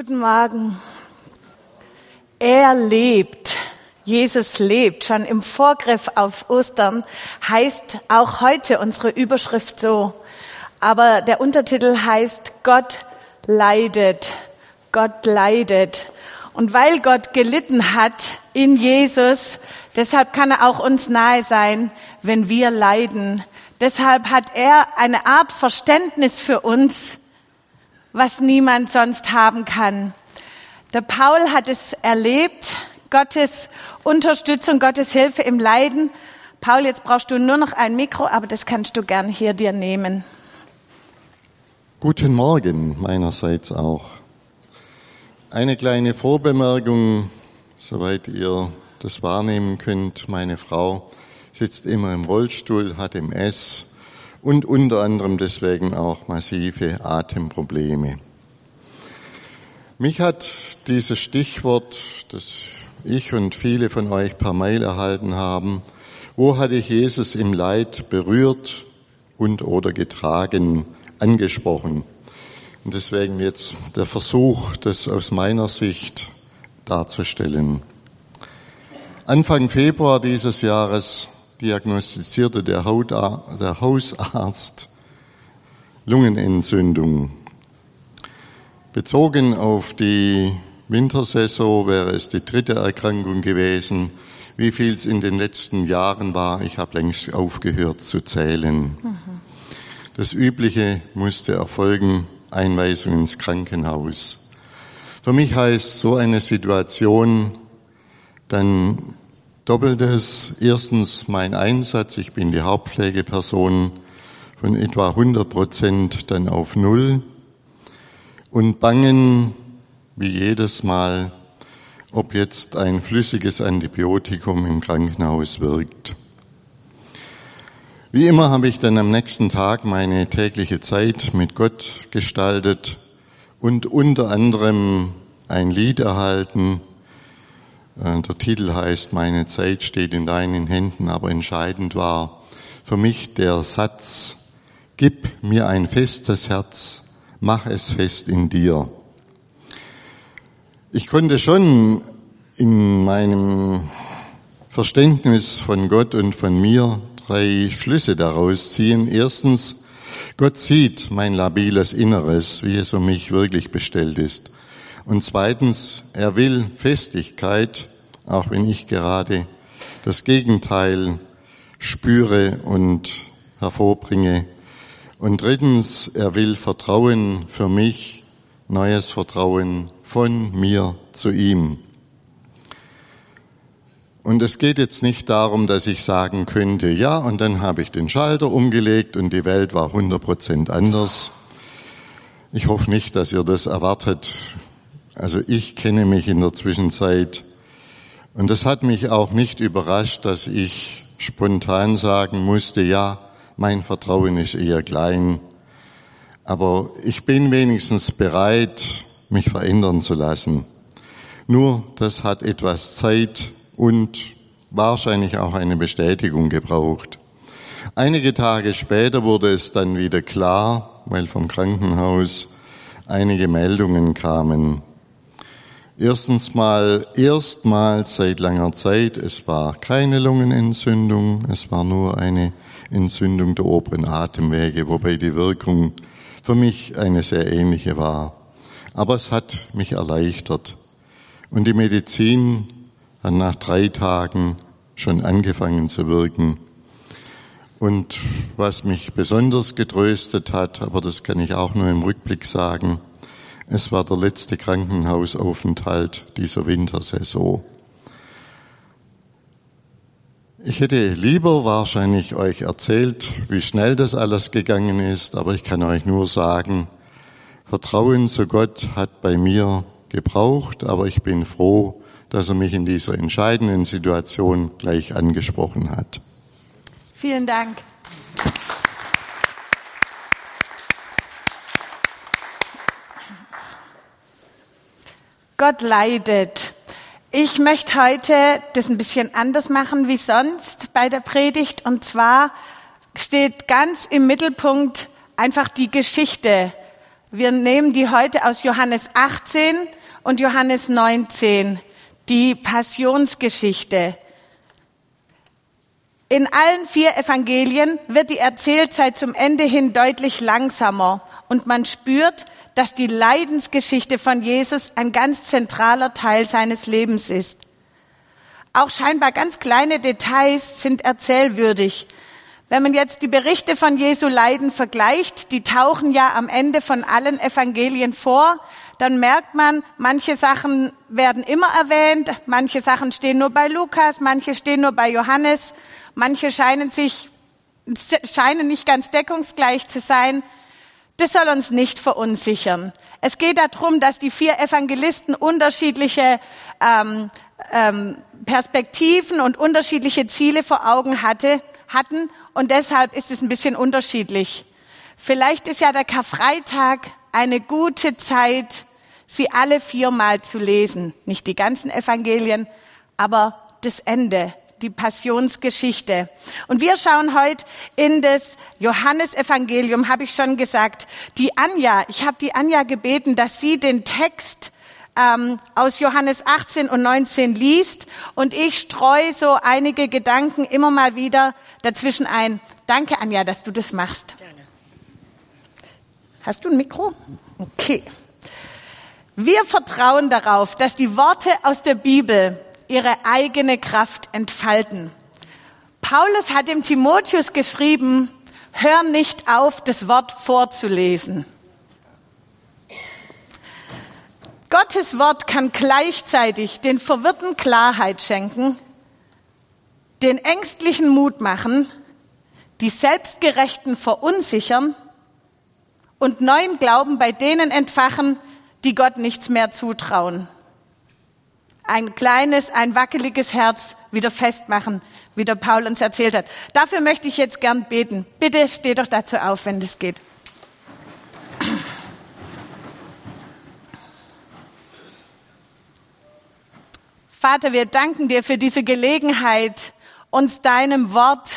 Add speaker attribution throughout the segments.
Speaker 1: Guten Morgen. Er lebt. Jesus lebt. Schon im Vorgriff auf Ostern heißt auch heute unsere Überschrift so. Aber der Untertitel heißt Gott leidet. Gott leidet. Und weil Gott gelitten hat in Jesus, deshalb kann er auch uns nahe sein, wenn wir leiden. Deshalb hat er eine Art Verständnis für uns, was niemand sonst haben kann. Der Paul hat es erlebt, Gottes Unterstützung, Gottes Hilfe im Leiden. Paul, jetzt brauchst du nur noch ein Mikro, aber das kannst du gern hier dir nehmen.
Speaker 2: Guten Morgen meinerseits auch. Eine kleine Vorbemerkung, soweit ihr das wahrnehmen könnt. Meine Frau sitzt immer im Rollstuhl, hat MS und unter anderem deswegen auch massive Atemprobleme. Mich hat dieses Stichwort, das ich und viele von euch per Mail erhalten haben, wo hatte ich Jesus im Leid berührt und oder getragen, angesprochen. Und deswegen jetzt der Versuch, das aus meiner Sicht darzustellen. Anfang Februar dieses Jahres diagnostizierte der, der Hausarzt Lungenentzündung. Bezogen auf die Wintersaison wäre es die dritte Erkrankung gewesen. Wie viel es in den letzten Jahren war, ich habe längst aufgehört zu zählen. Das Übliche musste erfolgen, Einweisung ins Krankenhaus. Für mich heißt so eine Situation dann Doppeltes. Erstens mein Einsatz. Ich bin die Hauptpflegeperson von etwa 100 Prozent dann auf Null. Und bangen wie jedes Mal, ob jetzt ein flüssiges Antibiotikum im Krankenhaus wirkt. Wie immer habe ich dann am nächsten Tag meine tägliche Zeit mit Gott gestaltet und unter anderem ein Lied erhalten, der Titel heißt Meine Zeit steht in deinen Händen, aber entscheidend war für mich der Satz, Gib mir ein festes Herz, mach es fest in dir. Ich konnte schon in meinem Verständnis von Gott und von mir drei Schlüsse daraus ziehen. Erstens, Gott sieht mein labiles Inneres, wie es um mich wirklich bestellt ist. Und zweitens, er will Festigkeit, auch wenn ich gerade das Gegenteil spüre und hervorbringe. Und drittens, er will Vertrauen für mich, neues Vertrauen von mir zu ihm. Und es geht jetzt nicht darum, dass ich sagen könnte, ja, und dann habe ich den Schalter umgelegt und die Welt war 100 Prozent anders. Ich hoffe nicht, dass ihr das erwartet. Also ich kenne mich in der Zwischenzeit und das hat mich auch nicht überrascht, dass ich spontan sagen musste, ja, mein Vertrauen ist eher klein, aber ich bin wenigstens bereit, mich verändern zu lassen. Nur das hat etwas Zeit und wahrscheinlich auch eine Bestätigung gebraucht. Einige Tage später wurde es dann wieder klar, weil vom Krankenhaus einige Meldungen kamen. Erstens mal, erstmals seit langer Zeit, es war keine Lungenentzündung, es war nur eine Entzündung der oberen Atemwege, wobei die Wirkung für mich eine sehr ähnliche war. Aber es hat mich erleichtert. Und die Medizin hat nach drei Tagen schon angefangen zu wirken. Und was mich besonders getröstet hat, aber das kann ich auch nur im Rückblick sagen, es war der letzte Krankenhausaufenthalt dieser Wintersaison. Ich hätte lieber wahrscheinlich euch erzählt, wie schnell das alles gegangen ist, aber ich kann euch nur sagen, Vertrauen zu Gott hat bei mir gebraucht, aber ich bin froh, dass er mich in dieser entscheidenden Situation gleich angesprochen hat.
Speaker 1: Vielen Dank. Gott leidet. Ich möchte heute das ein bisschen anders machen wie sonst bei der Predigt. Und zwar steht ganz im Mittelpunkt einfach die Geschichte Wir nehmen die heute aus Johannes 18 und Johannes 19, die Passionsgeschichte. In allen vier Evangelien wird die Erzählzeit zum Ende hin deutlich langsamer und man spürt, dass die Leidensgeschichte von Jesus ein ganz zentraler Teil seines Lebens ist. Auch scheinbar ganz kleine Details sind erzählwürdig, wenn man jetzt die Berichte von Jesu Leiden vergleicht, die tauchen ja am Ende von allen Evangelien vor, dann merkt man, manche Sachen werden immer erwähnt, manche Sachen stehen nur bei Lukas, manche stehen nur bei Johannes, manche scheinen sich, scheinen nicht ganz deckungsgleich zu sein. Das soll uns nicht verunsichern. Es geht darum, dass die vier Evangelisten unterschiedliche ähm, ähm, Perspektiven und unterschiedliche Ziele vor Augen hatte, hatten und deshalb ist es ein bisschen unterschiedlich. Vielleicht ist ja der Karfreitag eine gute Zeit, sie alle viermal zu lesen. Nicht die ganzen Evangelien, aber das Ende, die Passionsgeschichte. Und wir schauen heute in das Johannesevangelium, habe ich schon gesagt. Die Anja, ich habe die Anja gebeten, dass sie den Text ähm, aus Johannes 18 und 19 liest und ich streue so einige Gedanken immer mal wieder dazwischen ein. Danke, Anja, dass du das machst. Gerne. Hast du ein Mikro? Okay. Wir vertrauen darauf, dass die Worte aus der Bibel ihre eigene Kraft entfalten. Paulus hat dem Timotheus geschrieben, hör nicht auf, das Wort vorzulesen. Gottes Wort kann gleichzeitig den Verwirrten Klarheit schenken, den Ängstlichen Mut machen, die Selbstgerechten verunsichern und neuen Glauben bei denen entfachen, die Gott nichts mehr zutrauen. Ein kleines, ein wackeliges Herz wieder festmachen, wie der Paul uns erzählt hat. Dafür möchte ich jetzt gern beten. Bitte steh doch dazu auf, wenn das geht. Vater, wir danken dir für diese Gelegenheit, uns deinem Wort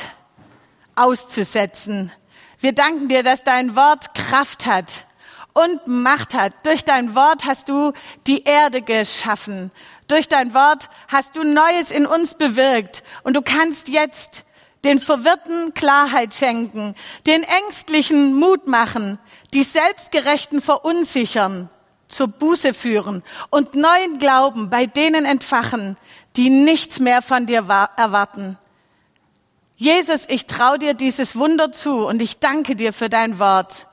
Speaker 1: auszusetzen. Wir danken dir, dass dein Wort Kraft hat und Macht hat. Durch dein Wort hast du die Erde geschaffen. Durch dein Wort hast du Neues in uns bewirkt. Und du kannst jetzt den Verwirrten Klarheit schenken, den Ängstlichen Mut machen, die Selbstgerechten verunsichern zur Buße führen und neuen Glauben bei denen entfachen, die nichts mehr von dir erwarten. Jesus, ich traue dir dieses Wunder zu und ich danke dir für dein Wort.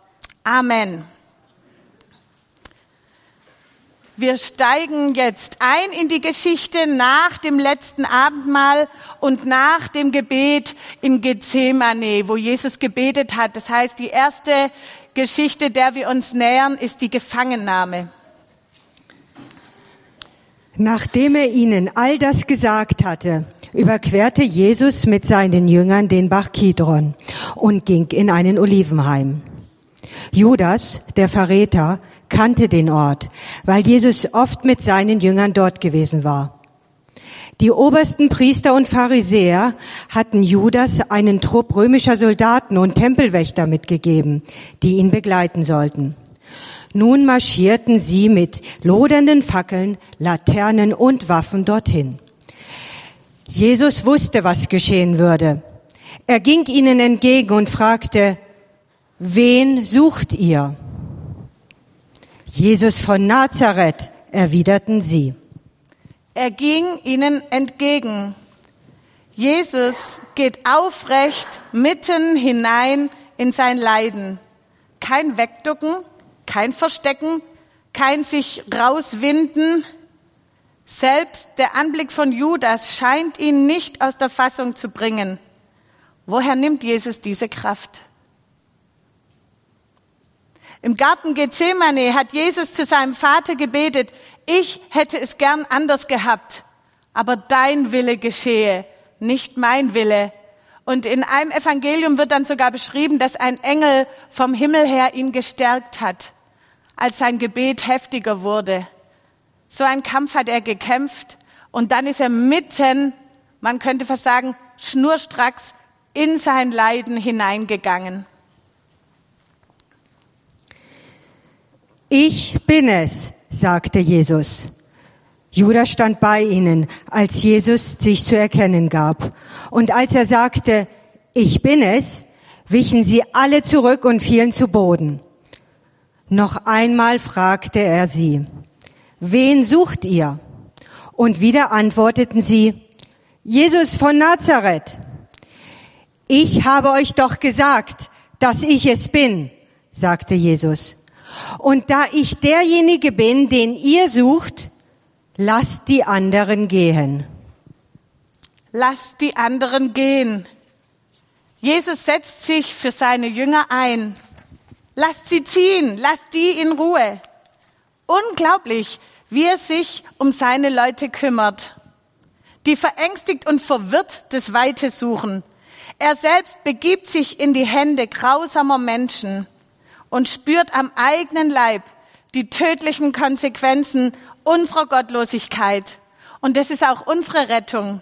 Speaker 1: Amen. Wir steigen jetzt ein in die Geschichte nach dem letzten Abendmahl und nach dem Gebet in Gethsemane, wo Jesus gebetet hat. Das heißt, die erste Geschichte, der wir uns nähern, ist die Gefangennahme.
Speaker 3: Nachdem er ihnen all das gesagt hatte, überquerte Jesus mit seinen Jüngern den Bach Kidron und ging in einen Olivenheim. Judas, der Verräter, kannte den Ort, weil Jesus oft mit seinen Jüngern dort gewesen war. Die obersten Priester und Pharisäer hatten Judas einen Trupp römischer Soldaten und Tempelwächter mitgegeben, die ihn begleiten sollten. Nun marschierten sie mit lodernden Fackeln, Laternen und Waffen dorthin. Jesus wusste, was geschehen würde. Er ging ihnen entgegen und fragte, wen sucht ihr? Jesus von Nazareth, erwiderten sie.
Speaker 1: Er ging ihnen entgegen. Jesus geht aufrecht mitten hinein in sein Leiden. Kein Wegducken, kein Verstecken, kein sich rauswinden. Selbst der Anblick von Judas scheint ihn nicht aus der Fassung zu bringen. Woher nimmt Jesus diese Kraft? Im Garten Gethsemane hat Jesus zu seinem Vater gebetet, ich hätte es gern anders gehabt, aber dein Wille geschehe, nicht mein Wille. Und in einem Evangelium wird dann sogar beschrieben, dass ein Engel vom Himmel her ihn gestärkt hat, als sein Gebet heftiger wurde. So ein Kampf hat er gekämpft und dann ist er mitten, man könnte fast sagen, schnurstracks in sein Leiden hineingegangen.
Speaker 3: Ich bin es, sagte Jesus. Judas stand bei ihnen, als Jesus sich zu erkennen gab. Und als er sagte, ich bin es, wichen sie alle zurück und fielen zu Boden. Noch einmal fragte er sie, wen sucht ihr? Und wieder antworteten sie, Jesus von Nazareth. Ich habe euch doch gesagt, dass ich es bin, sagte Jesus. Und da ich derjenige bin, den ihr sucht, lasst die anderen gehen.
Speaker 1: Lasst die anderen gehen. Jesus setzt sich für seine Jünger ein. Lasst sie ziehen, lasst die in Ruhe. Unglaublich, wie er sich um seine Leute kümmert, die verängstigt und verwirrt das Weite suchen. Er selbst begibt sich in die Hände grausamer Menschen und spürt am eigenen Leib die tödlichen Konsequenzen unserer Gottlosigkeit. Und das ist auch unsere Rettung.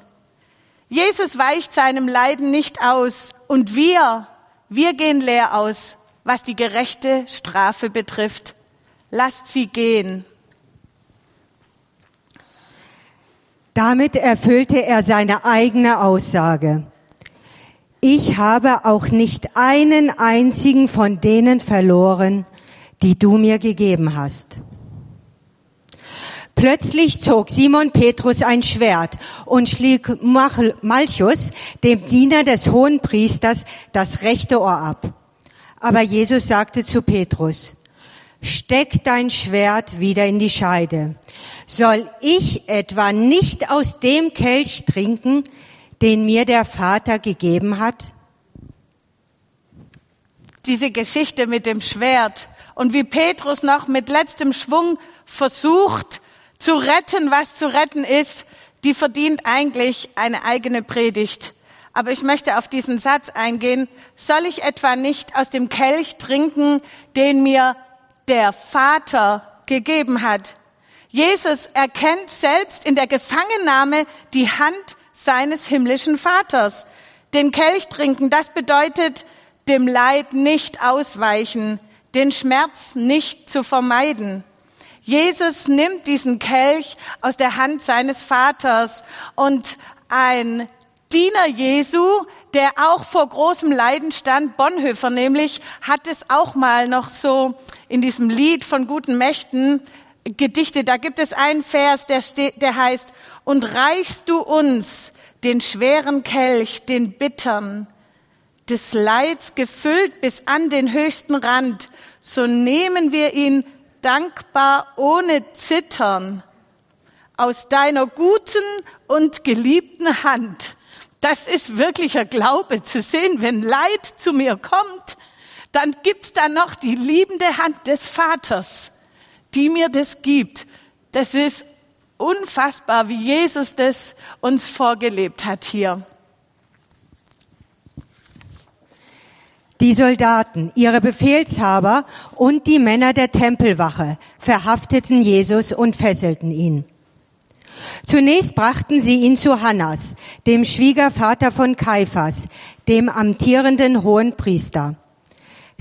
Speaker 1: Jesus weicht seinem Leiden nicht aus und wir, wir gehen leer aus, was die gerechte Strafe betrifft. Lasst sie gehen.
Speaker 3: Damit erfüllte er seine eigene Aussage. Ich habe auch nicht einen einzigen von denen verloren, die du mir gegeben hast. Plötzlich zog Simon Petrus ein Schwert und schlägt Malchus, dem Diener des hohen Priesters, das rechte Ohr ab. Aber Jesus sagte zu Petrus, steck dein Schwert wieder in die Scheide. Soll ich etwa nicht aus dem Kelch trinken, den mir der Vater gegeben hat?
Speaker 1: Diese Geschichte mit dem Schwert und wie Petrus noch mit letztem Schwung versucht, zu retten, was zu retten ist, die verdient eigentlich eine eigene Predigt. Aber ich möchte auf diesen Satz eingehen. Soll ich etwa nicht aus dem Kelch trinken, den mir der Vater gegeben hat? Jesus erkennt selbst in der Gefangennahme die Hand seines himmlischen Vaters. Den Kelch trinken, das bedeutet dem Leid nicht ausweichen, den Schmerz nicht zu vermeiden. Jesus nimmt diesen Kelch aus der Hand seines Vaters und ein Diener Jesu, der auch vor großem Leiden stand, Bonhoeffer nämlich, hat es auch mal noch so in diesem Lied von guten Mächten gedichtet. Da gibt es einen Vers, der, steht, der heißt, und reichst du uns den schweren Kelch, den bittern, des Leids gefüllt bis an den höchsten Rand, so nehmen wir ihn dankbar ohne Zittern aus deiner guten und geliebten Hand. Das ist wirklicher Glaube zu sehen, wenn Leid zu mir kommt, dann gibt's da noch die liebende Hand des Vaters, die mir das gibt. Das ist unfassbar, wie Jesus das uns vorgelebt hat hier.
Speaker 3: Die Soldaten, ihre Befehlshaber und die Männer der Tempelwache verhafteten Jesus und fesselten ihn. Zunächst brachten sie ihn zu Hannas, dem Schwiegervater von Kaiphas, dem amtierenden hohen Priester.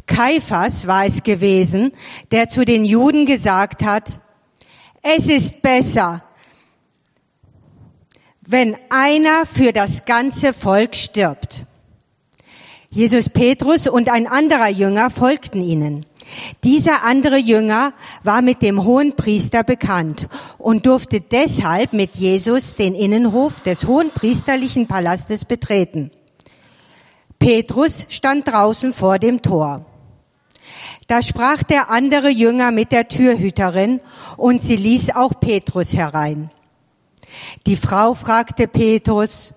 Speaker 3: Kaiphas war es gewesen, der zu den Juden gesagt hat, es ist besser, wenn einer für das ganze Volk stirbt. Jesus Petrus und ein anderer Jünger folgten ihnen. Dieser andere Jünger war mit dem hohen Priester bekannt und durfte deshalb mit Jesus den Innenhof des hohen priesterlichen Palastes betreten. Petrus stand draußen vor dem Tor. Da sprach der andere Jünger mit der Türhüterin und sie ließ auch Petrus herein. Die Frau fragte Petrus,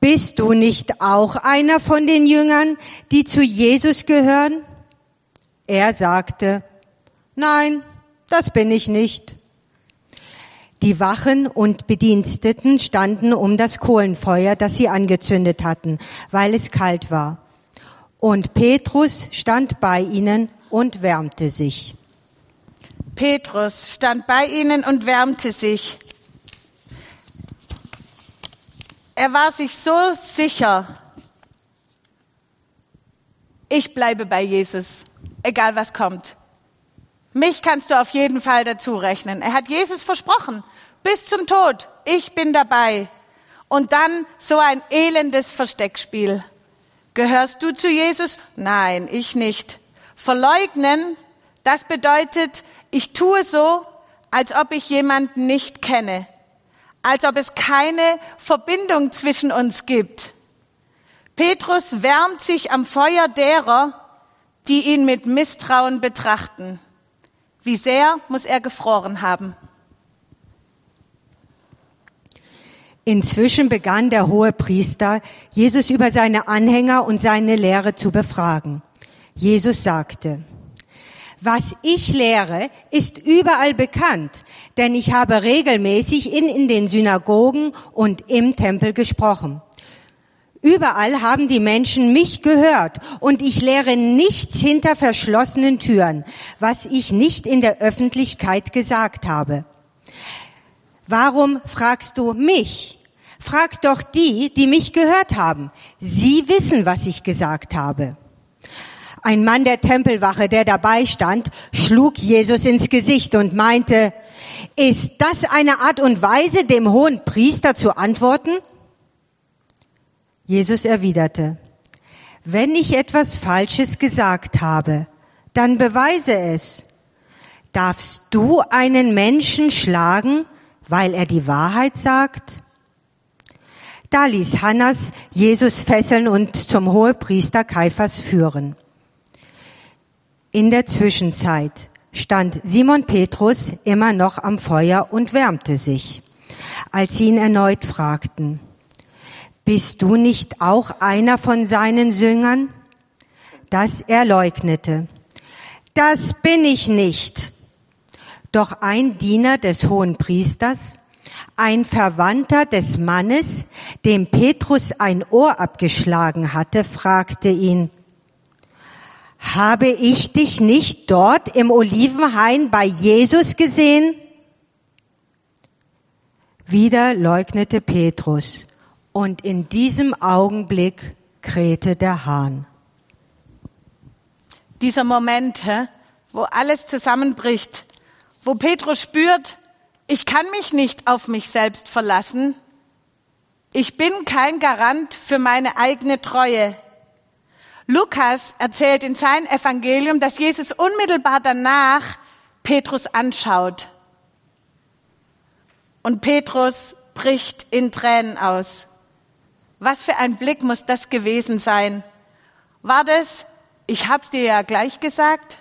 Speaker 3: bist du nicht auch einer von den Jüngern, die zu Jesus gehören? Er sagte, nein, das bin ich nicht. Die Wachen und Bediensteten standen um das Kohlenfeuer, das sie angezündet hatten, weil es kalt war. Und Petrus stand bei ihnen und wärmte sich.
Speaker 1: Petrus stand bei ihnen und wärmte sich. Er war sich so sicher, ich bleibe bei Jesus, egal was kommt. Mich kannst du auf jeden Fall dazu rechnen. Er hat Jesus versprochen, bis zum Tod, ich bin dabei. Und dann so ein elendes Versteckspiel. Gehörst du zu Jesus? Nein, ich nicht. Verleugnen, das bedeutet, ich tue so, als ob ich jemanden nicht kenne, als ob es keine Verbindung zwischen uns gibt. Petrus wärmt sich am Feuer derer, die ihn mit Misstrauen betrachten. Wie sehr muss er gefroren haben?
Speaker 3: Inzwischen begann der hohe Priester, Jesus über seine Anhänger und seine Lehre zu befragen. Jesus sagte, was ich lehre, ist überall bekannt, denn ich habe regelmäßig in, in den Synagogen und im Tempel gesprochen. Überall haben die Menschen mich gehört und ich lehre nichts hinter verschlossenen Türen, was ich nicht in der Öffentlichkeit gesagt habe. Warum fragst du mich? Frag doch die, die mich gehört haben. Sie wissen, was ich gesagt habe. Ein Mann der Tempelwache, der dabei stand, schlug Jesus ins Gesicht und meinte, ist das eine Art und Weise, dem hohen Priester zu antworten? Jesus erwiderte, wenn ich etwas Falsches gesagt habe, dann beweise es. Darfst du einen Menschen schlagen, weil er die Wahrheit sagt? Da ließ Hannas Jesus fesseln und zum Hohepriester Kaiphas führen. In der Zwischenzeit stand Simon Petrus immer noch am Feuer und wärmte sich. Als sie ihn erneut fragten, bist du nicht auch einer von seinen Jüngern? Das er leugnete. Das bin ich nicht. Doch ein Diener des hohen Priesters, ein Verwandter des Mannes, dem Petrus ein Ohr abgeschlagen hatte, fragte ihn, habe ich dich nicht dort im Olivenhain bei Jesus gesehen? Wieder leugnete Petrus und in diesem Augenblick krähte der Hahn.
Speaker 1: Dieser Moment, wo alles zusammenbricht, wo Petrus spürt, ich kann mich nicht auf mich selbst verlassen. Ich bin kein Garant für meine eigene Treue. Lukas erzählt in seinem Evangelium, dass Jesus unmittelbar danach Petrus anschaut. Und Petrus bricht in Tränen aus. Was für ein Blick muss das gewesen sein? War das, ich hab's dir ja gleich gesagt?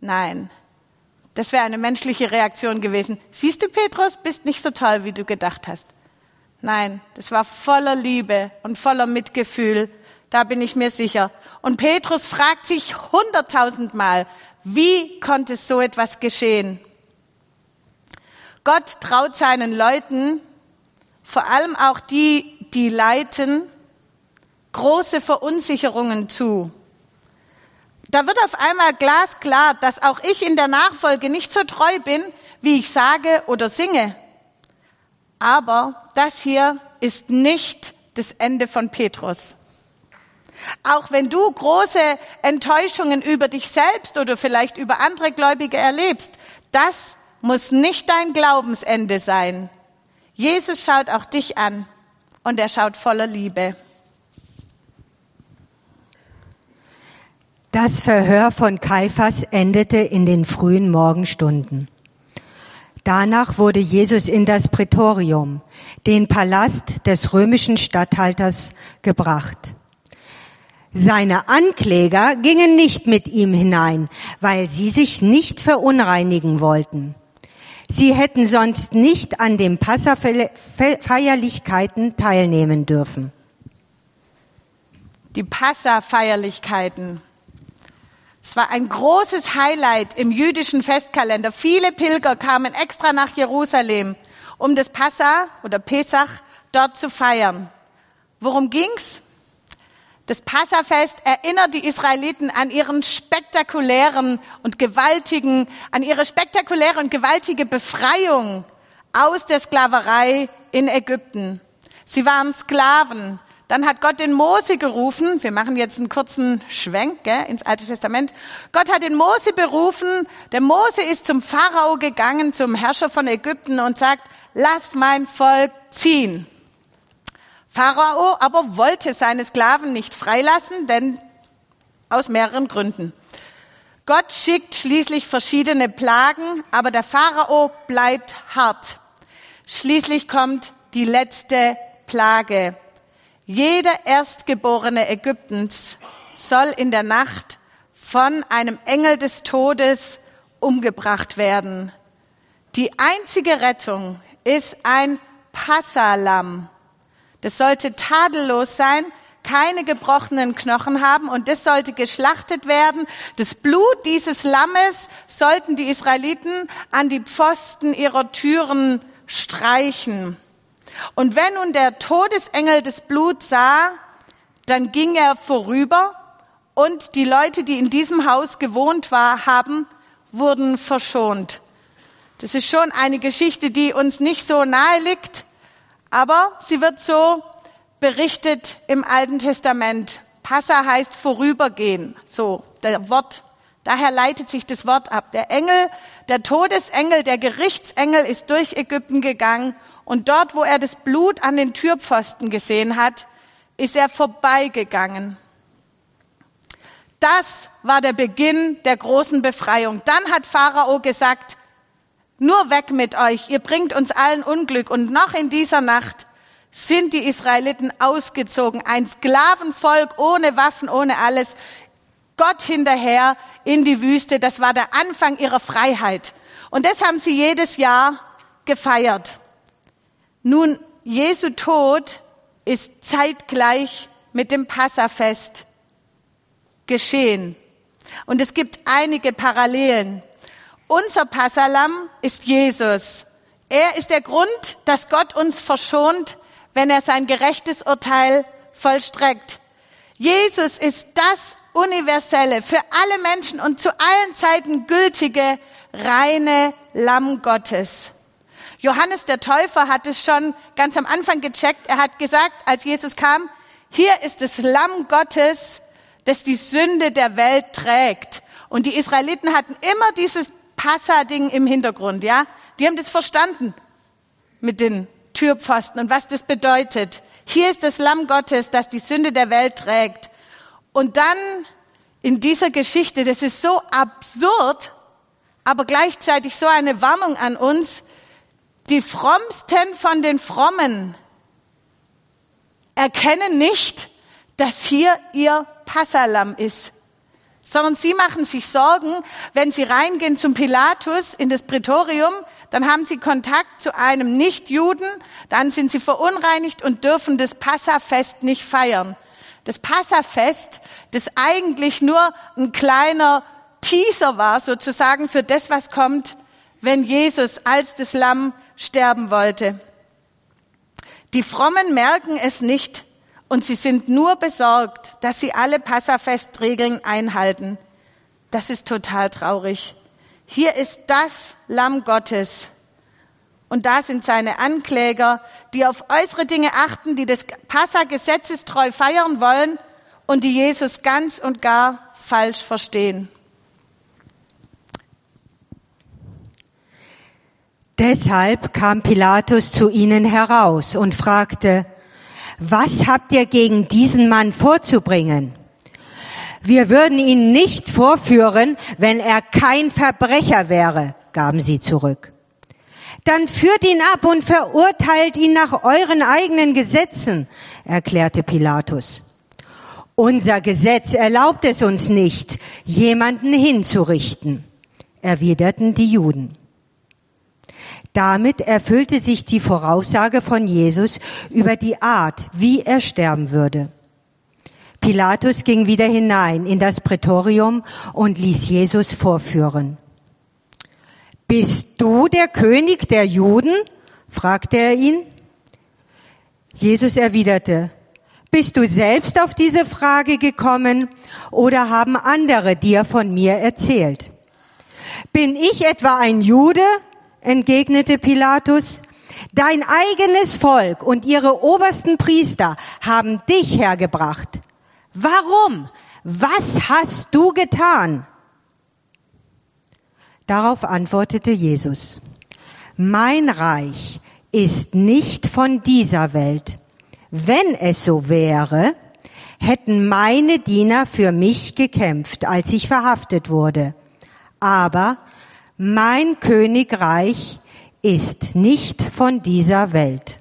Speaker 1: Nein. Das wäre eine menschliche Reaktion gewesen. Siehst du, Petrus, bist nicht so toll, wie du gedacht hast. Nein, das war voller Liebe und voller Mitgefühl da bin ich mir sicher. Und Petrus fragt sich hunderttausendmal, wie konnte so etwas geschehen? Gott traut seinen Leuten, vor allem auch die, die leiten, große Verunsicherungen zu. Da wird auf einmal glasklar, dass auch ich in der Nachfolge nicht so treu bin, wie ich sage oder singe. Aber das hier ist nicht das Ende von Petrus. Auch wenn du große Enttäuschungen über dich selbst oder vielleicht über andere Gläubige erlebst, das muss nicht dein Glaubensende sein. Jesus schaut auch dich an und er schaut voller Liebe.
Speaker 3: Das Verhör von Kaiphas endete in den frühen Morgenstunden. Danach wurde Jesus in das Prätorium, den Palast des römischen Statthalters, gebracht. Seine Ankläger gingen nicht mit ihm hinein, weil sie sich nicht verunreinigen wollten. Sie hätten sonst nicht an den Passafeierlichkeiten teilnehmen dürfen.
Speaker 1: Die Passafeierlichkeiten. Es war ein großes Highlight im jüdischen Festkalender. Viele Pilger kamen extra nach Jerusalem, um das Passa oder Pesach dort zu feiern. Worum ging's? Das Passafest erinnert die Israeliten an ihren spektakulären und gewaltigen, an ihre spektakuläre und gewaltige Befreiung aus der Sklaverei in Ägypten. Sie waren Sklaven, dann hat Gott den Mose gerufen. Wir machen jetzt einen kurzen Schwenk gell, ins Alte Testament. Gott hat den Mose berufen. Der Mose ist zum Pharao gegangen, zum Herrscher von Ägypten und sagt, lass mein Volk ziehen. Pharao aber wollte seine Sklaven nicht freilassen, denn aus mehreren Gründen. Gott schickt schließlich verschiedene Plagen, aber der Pharao bleibt hart. Schließlich kommt die letzte Plage. Jeder Erstgeborene Ägyptens soll in der Nacht von einem Engel des Todes umgebracht werden. Die einzige Rettung ist ein Passalam. Das sollte tadellos sein, keine gebrochenen Knochen haben und das sollte geschlachtet werden. Das Blut dieses Lammes sollten die Israeliten an die Pfosten ihrer Türen streichen. Und wenn nun der Todesengel das Blut sah, dann ging er vorüber und die Leute, die in diesem Haus gewohnt war, haben, wurden verschont. Das ist schon eine Geschichte, die uns nicht so nahe liegt, aber sie wird so berichtet im Alten Testament. Passa heißt vorübergehen. So, der Wort, daher leitet sich das Wort ab. Der Engel, der Todesengel, der Gerichtsengel ist durch Ägypten gegangen und dort, wo er das Blut an den Türpfosten gesehen hat, ist er vorbeigegangen. Das war der Beginn der großen Befreiung. Dann hat Pharao gesagt, nur weg mit euch, ihr bringt uns allen Unglück. Und noch in dieser Nacht sind die Israeliten ausgezogen, ein Sklavenvolk ohne Waffen, ohne alles, Gott hinterher in die Wüste. Das war der Anfang ihrer Freiheit. Und das haben sie jedes Jahr gefeiert. Nun, Jesu Tod ist zeitgleich mit dem Passafest geschehen. Und es gibt einige Parallelen. Unser Passalam ist Jesus. Er ist der Grund, dass Gott uns verschont, wenn er sein gerechtes Urteil vollstreckt. Jesus ist das universelle, für alle Menschen und zu allen Zeiten gültige, reine Lamm Gottes. Johannes der Täufer hat es schon ganz am Anfang gecheckt. Er hat gesagt, als Jesus kam, hier ist das Lamm Gottes, das die Sünde der Welt trägt. Und die Israeliten hatten immer dieses Passa-Ding im Hintergrund, ja? Die haben das verstanden mit den Türpfosten und was das bedeutet. Hier ist das Lamm Gottes, das die Sünde der Welt trägt. Und dann in dieser Geschichte, das ist so absurd, aber gleichzeitig so eine Warnung an uns, die Frommsten von den Frommen erkennen nicht, dass hier ihr Passalam ist, sondern sie machen sich Sorgen, wenn sie reingehen zum Pilatus in das Prätorium, dann haben sie Kontakt zu einem Nichtjuden, dann sind sie verunreinigt und dürfen das Passafest nicht feiern. Das Passafest, das eigentlich nur ein kleiner Teaser war sozusagen für das, was kommt, wenn Jesus als das Lamm sterben wollte. Die Frommen merken es nicht und sie sind nur besorgt, dass sie alle Passafestregeln einhalten. Das ist total traurig. Hier ist das Lamm Gottes. Und da sind seine Ankläger, die auf äußere Dinge achten, die das Passa gesetzestreu feiern wollen und die Jesus ganz und gar falsch verstehen.
Speaker 3: Deshalb kam Pilatus zu ihnen heraus und fragte, was habt ihr gegen diesen Mann vorzubringen? Wir würden ihn nicht vorführen, wenn er kein Verbrecher wäre, gaben sie zurück. Dann führt ihn ab und verurteilt ihn nach euren eigenen Gesetzen, erklärte Pilatus. Unser Gesetz erlaubt es uns nicht, jemanden hinzurichten, erwiderten die Juden. Damit erfüllte sich die Voraussage von Jesus über die Art, wie er sterben würde. Pilatus ging wieder hinein in das Prätorium und ließ Jesus vorführen. Bist du der König der Juden? fragte er ihn. Jesus erwiderte, bist du selbst auf diese Frage gekommen oder haben andere dir von mir erzählt? Bin ich etwa ein Jude? Entgegnete Pilatus, Dein eigenes Volk und ihre obersten Priester haben dich hergebracht. Warum? Was hast du getan? Darauf antwortete Jesus, mein Reich ist nicht von dieser Welt. Wenn es so wäre, hätten meine Diener für mich gekämpft, als ich verhaftet wurde. Aber mein Königreich ist nicht von dieser Welt.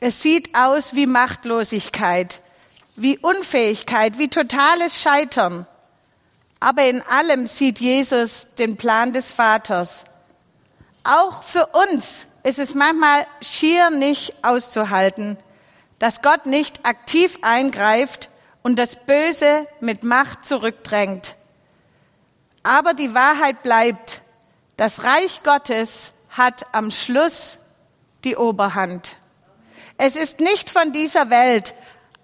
Speaker 1: Es sieht aus wie Machtlosigkeit, wie Unfähigkeit, wie totales Scheitern. Aber in allem sieht Jesus den Plan des Vaters. Auch für uns ist es manchmal schier nicht auszuhalten, dass Gott nicht aktiv eingreift und das Böse mit Macht zurückdrängt. Aber die Wahrheit bleibt, das Reich Gottes hat am Schluss die Oberhand. Es ist nicht von dieser Welt,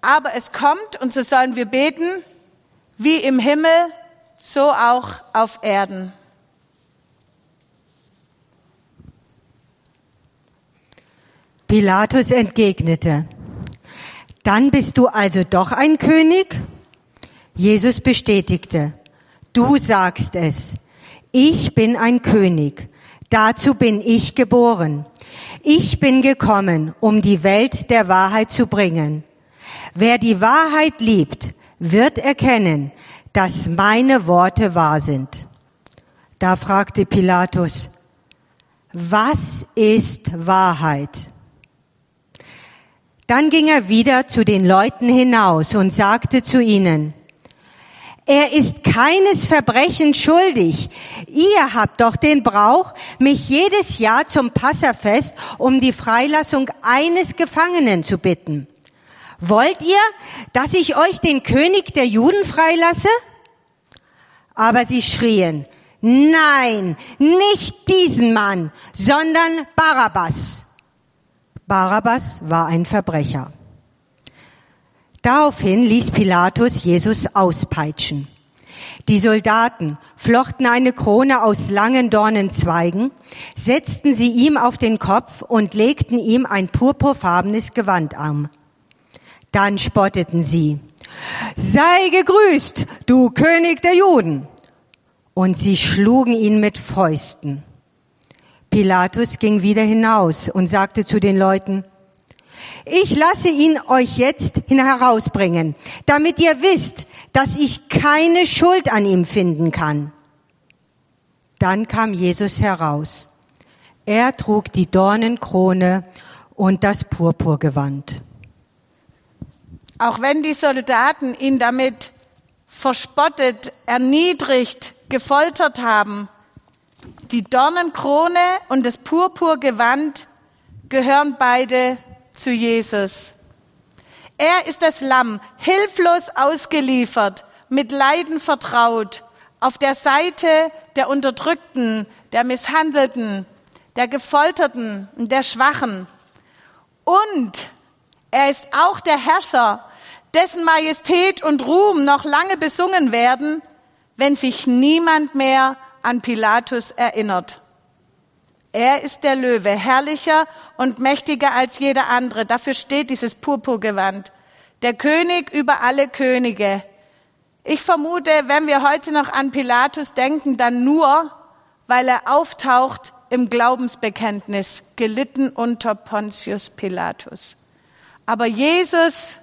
Speaker 1: aber es kommt, und so sollen wir beten, wie im Himmel, so auch auf Erden.
Speaker 3: Pilatus entgegnete, dann bist du also doch ein König? Jesus bestätigte, du sagst es, ich bin ein König, dazu bin ich geboren. Ich bin gekommen, um die Welt der Wahrheit zu bringen. Wer die Wahrheit liebt, wird erkennen, dass meine Worte wahr sind. Da fragte Pilatus, was ist Wahrheit? Dann ging er wieder zu den Leuten hinaus und sagte zu ihnen, er ist keines Verbrechens schuldig. Ihr habt doch den Brauch, mich jedes Jahr zum Passafest um die Freilassung eines Gefangenen zu bitten. Wollt ihr, dass ich euch den König der Juden freilasse? Aber sie schrien, nein, nicht diesen Mann, sondern Barabbas. Barabbas war ein Verbrecher. Daraufhin ließ Pilatus Jesus auspeitschen. Die Soldaten flochten eine Krone aus langen Dornenzweigen, setzten sie ihm auf den Kopf und legten ihm ein purpurfarbenes Gewand an. Dann spotteten sie, sei gegrüßt, du König der Juden. Und sie schlugen ihn mit Fäusten. Pilatus ging wieder hinaus und sagte zu den Leuten, ich lasse ihn euch jetzt herausbringen, damit ihr wisst, dass ich keine Schuld an ihm finden kann. Dann kam Jesus heraus. Er trug die Dornenkrone und das Purpurgewand.
Speaker 1: Auch wenn die Soldaten ihn damit verspottet, erniedrigt, gefoltert haben, die Dornenkrone und das Purpurgewand gehören beide zu Jesus. Er ist das Lamm, hilflos ausgeliefert, mit Leiden vertraut, auf der Seite der Unterdrückten, der Misshandelten, der Gefolterten und der Schwachen. Und er ist auch der Herrscher, dessen Majestät und Ruhm noch lange besungen werden, wenn sich niemand mehr an Pilatus erinnert. Er ist der Löwe, herrlicher und mächtiger als jeder andere. Dafür steht dieses Purpurgewand. Der König über alle Könige. Ich vermute, wenn wir heute noch an Pilatus denken, dann nur, weil er auftaucht im Glaubensbekenntnis, gelitten unter Pontius Pilatus. Aber Jesus,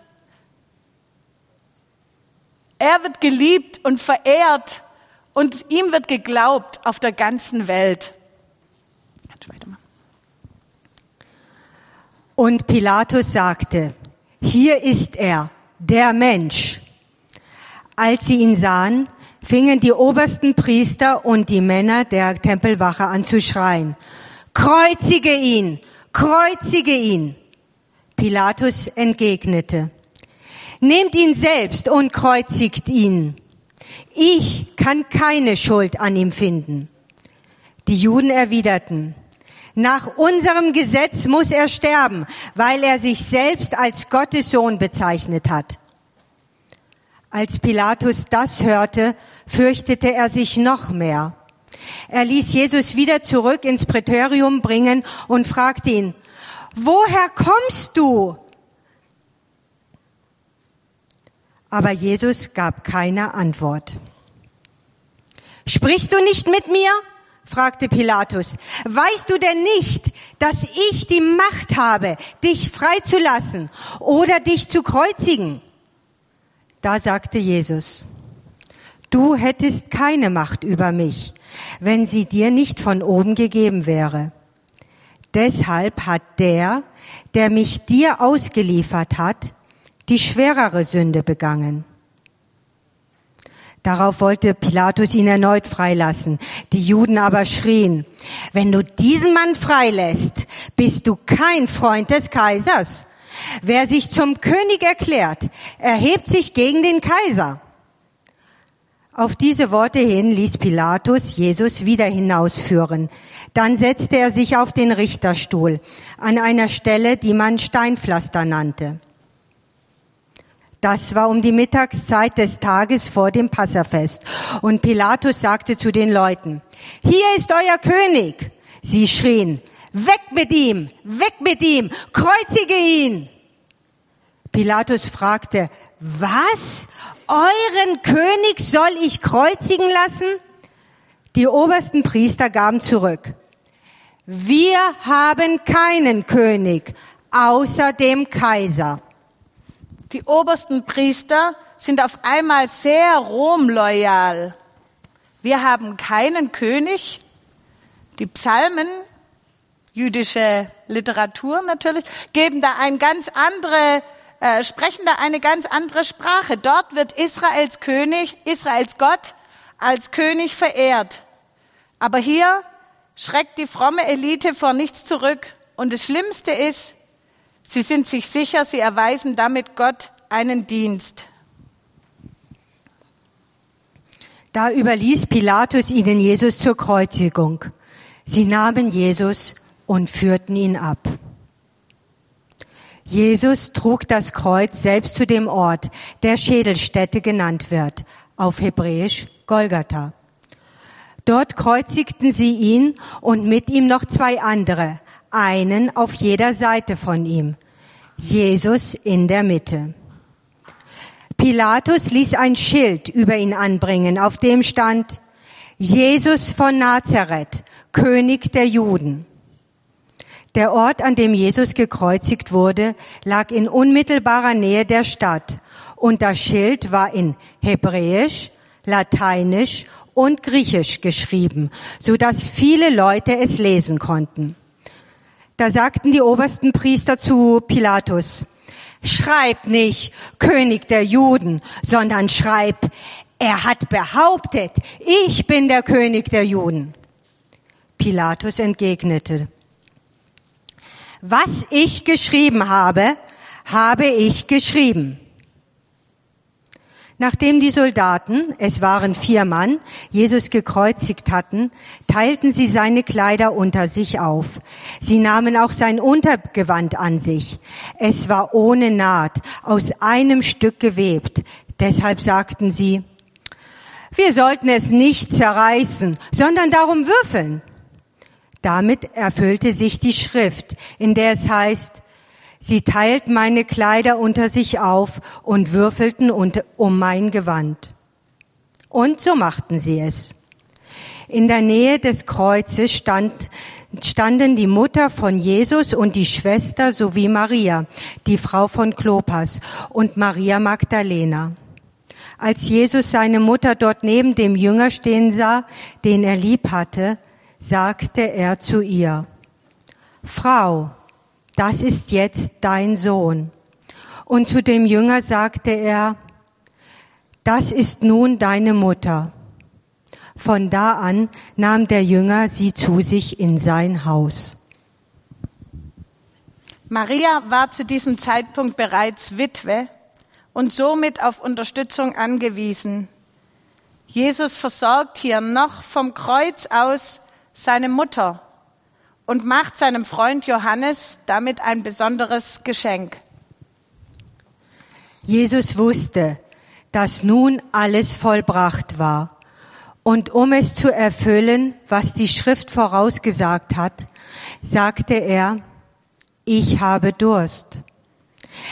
Speaker 1: er wird geliebt und verehrt und ihm wird geglaubt auf der ganzen Welt.
Speaker 3: Und Pilatus sagte, hier ist er, der Mensch. Als sie ihn sahen, fingen die obersten Priester und die Männer der Tempelwache an zu schreien, kreuzige ihn, kreuzige ihn. Pilatus entgegnete, nehmt ihn selbst und kreuzigt ihn. Ich kann keine Schuld an ihm finden. Die Juden erwiderten, nach unserem Gesetz muss er sterben, weil er sich selbst als Gottes Sohn bezeichnet hat. Als Pilatus das hörte, fürchtete er sich noch mehr. Er ließ Jesus wieder zurück ins Prätorium bringen und fragte ihn, woher kommst du? Aber Jesus gab keine Antwort. Sprichst du nicht mit mir? Fragte Pilatus. Weißt du denn nicht, dass ich die Macht habe, dich freizulassen oder dich zu kreuzigen? Da sagte Jesus, du hättest keine Macht über mich, wenn sie dir nicht von oben gegeben wäre. Deshalb hat der, der mich dir ausgeliefert hat, die schwerere Sünde begangen. Darauf wollte Pilatus ihn erneut freilassen. Die Juden aber schrien, wenn du diesen Mann freilässt, bist du kein Freund des Kaisers. Wer sich zum König erklärt, erhebt sich gegen den Kaiser. Auf diese Worte hin ließ Pilatus Jesus wieder hinausführen. Dann setzte er sich auf den Richterstuhl an einer Stelle, die man Steinpflaster nannte. Das war um die Mittagszeit des Tages vor dem Passafest. Und Pilatus sagte zu den Leuten, hier ist euer König. Sie schrien, weg mit ihm, weg mit ihm, kreuzige ihn. Pilatus fragte, was? Euren König soll ich kreuzigen lassen? Die obersten Priester gaben zurück. Wir haben keinen König außer dem Kaiser.
Speaker 1: Die obersten Priester sind auf einmal sehr romloyal. Wir haben keinen König. Die Psalmen, jüdische Literatur natürlich, geben da ein ganz andere, äh, sprechen da eine ganz andere Sprache. Dort wird Israels König, Israels Gott als König verehrt. Aber hier schreckt die fromme Elite vor nichts zurück. Und das Schlimmste ist, Sie sind sich sicher, sie erweisen damit Gott einen Dienst.
Speaker 3: Da überließ Pilatus ihnen Jesus zur Kreuzigung. Sie nahmen Jesus und führten ihn ab. Jesus trug das Kreuz selbst zu dem Ort, der Schädelstätte genannt wird, auf Hebräisch Golgatha. Dort kreuzigten sie ihn und mit ihm noch zwei andere, einen auf jeder Seite von ihm, Jesus in der Mitte. Pilatus ließ ein Schild über ihn anbringen, auf dem stand Jesus von Nazareth, König der Juden. Der Ort, an dem Jesus gekreuzigt wurde, lag in unmittelbarer Nähe der Stadt und das Schild war in Hebräisch, Lateinisch und Griechisch geschrieben, so dass viele Leute es lesen konnten. Da sagten die obersten Priester zu Pilatus, schreib nicht König der Juden, sondern schreib, er hat behauptet, ich bin der König der Juden. Pilatus entgegnete, was ich geschrieben habe, habe ich geschrieben. Nachdem die Soldaten, es waren vier Mann, Jesus gekreuzigt hatten, teilten sie seine Kleider unter sich auf. Sie nahmen auch sein Untergewand an sich. Es war ohne Naht, aus einem Stück gewebt. Deshalb sagten sie, wir sollten es nicht zerreißen, sondern darum würfeln. Damit erfüllte sich die Schrift, in der es heißt, Sie teilten meine Kleider unter sich auf und würfelten um mein Gewand. Und so machten sie es. In der Nähe des Kreuzes stand, standen die Mutter von Jesus und die Schwester sowie Maria, die Frau von Klopas und Maria Magdalena. Als Jesus seine Mutter dort neben dem Jünger stehen sah, den er lieb hatte, sagte er zu ihr, Frau, das ist jetzt dein Sohn. Und zu dem Jünger sagte er, das ist nun deine Mutter. Von da an nahm der Jünger sie zu sich in sein Haus.
Speaker 1: Maria war zu diesem Zeitpunkt bereits Witwe und somit auf Unterstützung angewiesen. Jesus versorgt hier noch vom Kreuz aus seine Mutter und macht seinem Freund Johannes damit ein besonderes Geschenk.
Speaker 3: Jesus wusste, dass nun alles vollbracht war Und um es zu erfüllen, was die Schrift vorausgesagt hat, sagte er, ich habe Durst.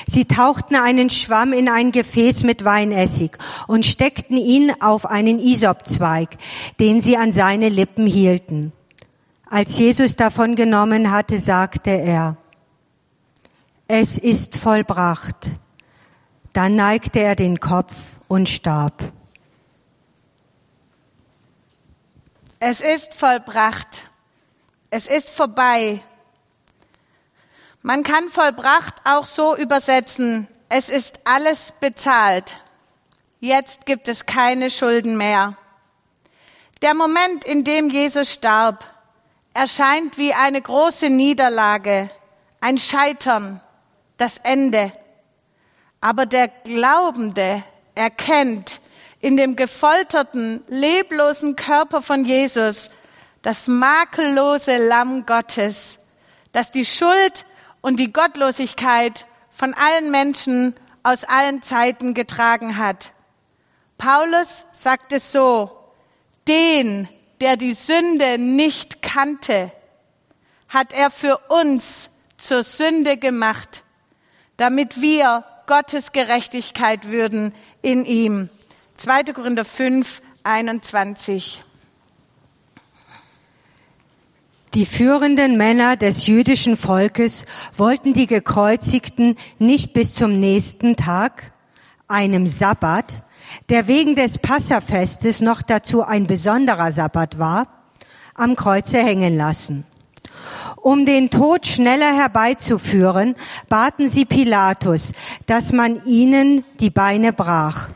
Speaker 3: Sie tauchten einen Schwamm in ein Gefäß mit Weinessig und steckten ihn auf einen Isopzweig, den sie an seine Lippen hielten. Als Jesus davon genommen hatte, sagte er, es ist vollbracht. Dann neigte er den Kopf und starb.
Speaker 1: Es ist vollbracht. Es ist vorbei. Man kann vollbracht auch so übersetzen. Es ist alles bezahlt. Jetzt gibt es keine Schulden mehr. Der Moment, in dem Jesus starb, erscheint wie eine große Niederlage, ein Scheitern, das Ende. Aber der Glaubende erkennt in dem gefolterten, leblosen Körper von Jesus das makellose Lamm Gottes, das die Schuld und die Gottlosigkeit von allen Menschen aus allen Zeiten getragen hat. Paulus sagt es so, den, der die Sünde nicht kannte, hat er für uns zur Sünde gemacht, damit wir Gottes Gerechtigkeit würden in ihm. 2. Korinther 5, 21.
Speaker 3: Die führenden Männer des jüdischen Volkes wollten die Gekreuzigten nicht bis zum nächsten Tag, einem Sabbat, der wegen des Passafestes noch dazu ein besonderer Sabbat war, am Kreuze hängen lassen. Um den Tod schneller herbeizuführen, baten sie Pilatus, dass man ihnen die Beine brach.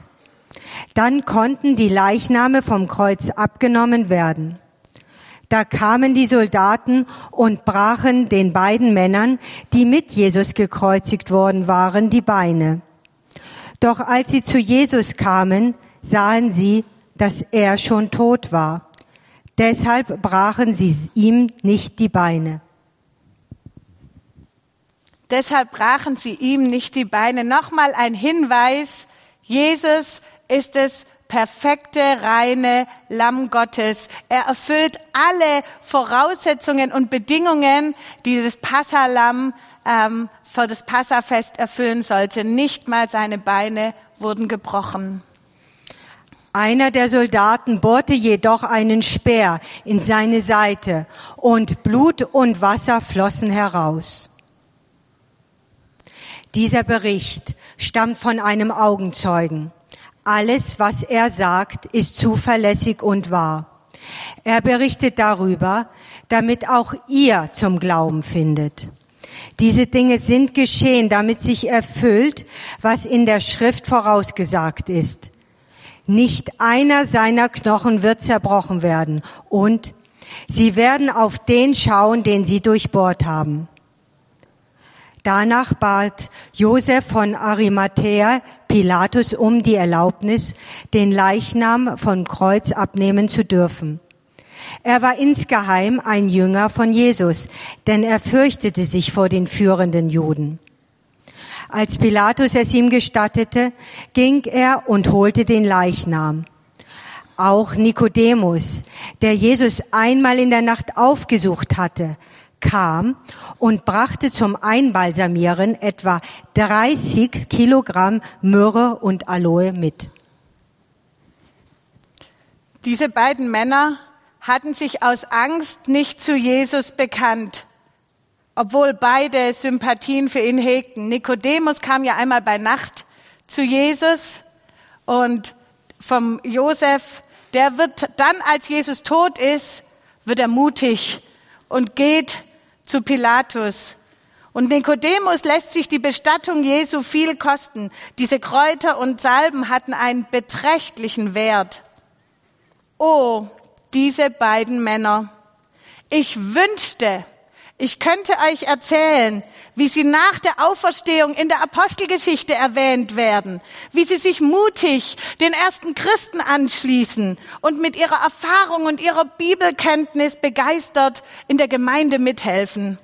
Speaker 3: Dann konnten die Leichname vom Kreuz abgenommen werden. Da kamen die Soldaten und brachen den beiden Männern, die mit Jesus gekreuzigt worden waren, die Beine. Doch als sie zu Jesus kamen, sahen sie, dass er schon tot war. Deshalb brachen sie ihm nicht die Beine.
Speaker 1: Deshalb brachen sie ihm nicht die Beine. Nochmal ein Hinweis, Jesus ist es perfekte, reine Lamm Gottes. Er erfüllt alle Voraussetzungen und Bedingungen, die dieses Passalamm ähm, für das Passafest erfüllen sollte. Nicht mal seine Beine wurden gebrochen.
Speaker 3: Einer der Soldaten bohrte jedoch einen Speer in seine Seite und Blut und Wasser flossen heraus. Dieser Bericht stammt von einem Augenzeugen. Alles, was er sagt, ist zuverlässig und wahr. Er berichtet darüber, damit auch ihr zum Glauben findet. Diese Dinge sind geschehen, damit sich erfüllt, was in der Schrift vorausgesagt ist. Nicht einer seiner Knochen wird zerbrochen werden und sie werden auf den schauen, den sie durchbohrt haben. Danach bat Josef von Arimathea Pilatus um die Erlaubnis, den Leichnam vom Kreuz abnehmen zu dürfen. Er war insgeheim ein Jünger von Jesus, denn er fürchtete sich vor den führenden Juden. Als Pilatus es ihm gestattete, ging er und holte den Leichnam. Auch Nikodemus, der Jesus einmal in der Nacht aufgesucht hatte, kam und brachte zum Einbalsamieren etwa 30 Kilogramm Myrrhe und Aloe mit.
Speaker 1: Diese beiden Männer hatten sich aus Angst nicht zu Jesus bekannt, obwohl beide Sympathien für ihn hegten. Nikodemus kam ja einmal bei Nacht zu Jesus und vom Josef, der wird dann, als Jesus tot ist, wird er mutig und geht zu Pilatus. Und Nikodemus lässt sich die Bestattung Jesu viel kosten. Diese Kräuter und Salben hatten einen beträchtlichen Wert. Oh, diese beiden Männer. Ich wünschte, ich könnte euch erzählen, wie sie nach der Auferstehung in der Apostelgeschichte erwähnt werden, wie sie sich mutig den ersten Christen anschließen und mit ihrer Erfahrung und ihrer Bibelkenntnis begeistert in der Gemeinde mithelfen.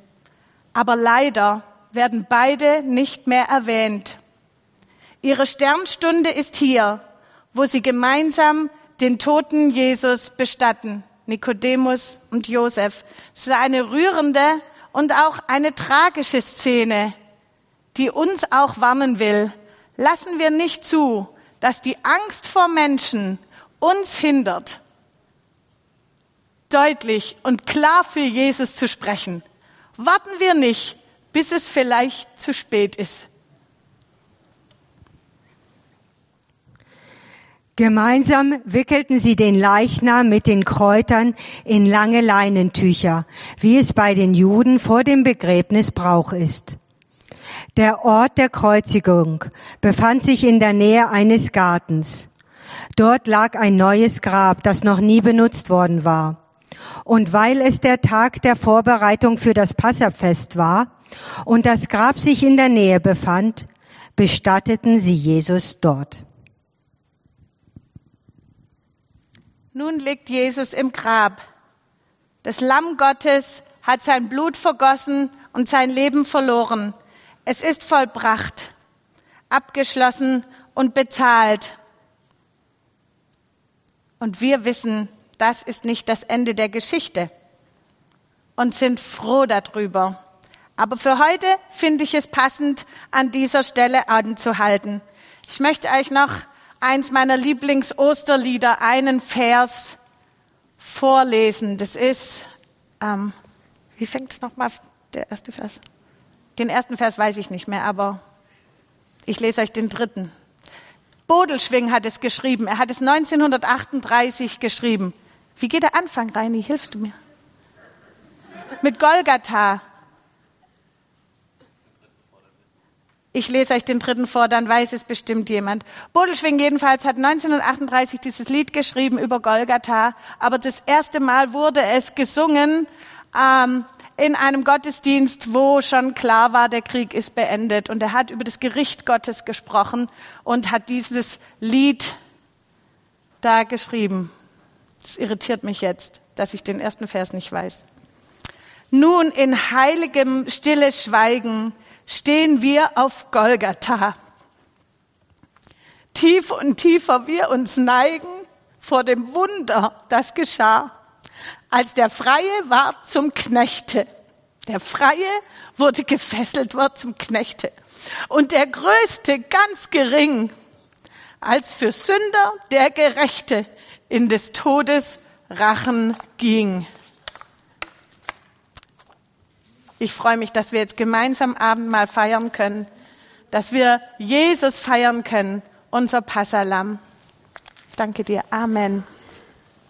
Speaker 1: Aber leider werden beide nicht mehr erwähnt. Ihre Sternstunde ist hier, wo sie gemeinsam den toten Jesus bestatten. Nikodemus und Josef. Es ist eine rührende und auch eine tragische Szene, die uns auch warnen will. Lassen wir nicht zu, dass die Angst vor Menschen uns hindert, deutlich und klar für Jesus zu sprechen. Warten wir nicht, bis es vielleicht zu spät ist.
Speaker 3: Gemeinsam wickelten sie den Leichnam mit den Kräutern in lange Leinentücher, wie es bei den Juden vor dem Begräbnis Brauch ist. Der Ort der Kreuzigung befand sich in der Nähe eines Gartens. Dort lag ein neues Grab, das noch nie benutzt worden war. Und weil es der Tag der Vorbereitung für das Passafest war und das Grab sich in der Nähe befand, bestatteten sie Jesus dort.
Speaker 1: Nun liegt Jesus im Grab. Das Lamm Gottes hat sein Blut vergossen und sein Leben verloren. Es ist vollbracht, abgeschlossen und bezahlt. Und wir wissen, das ist nicht das Ende der Geschichte und sind froh darüber. Aber für heute finde ich es passend, an dieser Stelle anzuhalten. Ich möchte euch noch eins meiner Lieblings-Osterlieder, einen Vers vorlesen. Das ist, ähm, wie fängt es nochmal, der erste Vers? Den ersten Vers weiß ich nicht mehr, aber ich lese euch den dritten. Bodelschwing hat es geschrieben. Er hat es 1938 geschrieben. Wie geht der Anfang, Reini? Hilfst du mir? Mit Golgatha. Ich lese euch den dritten vor, dann weiß es bestimmt jemand. Bodelschwing jedenfalls hat 1938 dieses Lied geschrieben über Golgatha, aber das erste Mal wurde es gesungen ähm, in einem Gottesdienst, wo schon klar war, der Krieg ist beendet. Und er hat über das Gericht Gottes gesprochen und hat dieses Lied da geschrieben. Das irritiert mich jetzt, dass ich den ersten Vers nicht weiß. Nun in heiligem stille Schweigen stehen wir auf Golgatha. Tief und tiefer wir uns neigen vor dem Wunder, das geschah, als der Freie war zum Knechte. Der Freie wurde gefesselt, wird zum Knechte. Und der Größte ganz gering, als für Sünder der Gerechte in des Todes Rachen ging. Ich freue mich, dass wir jetzt gemeinsam Abendmahl feiern können, dass wir Jesus feiern können, unser Passalam. Danke dir. Amen.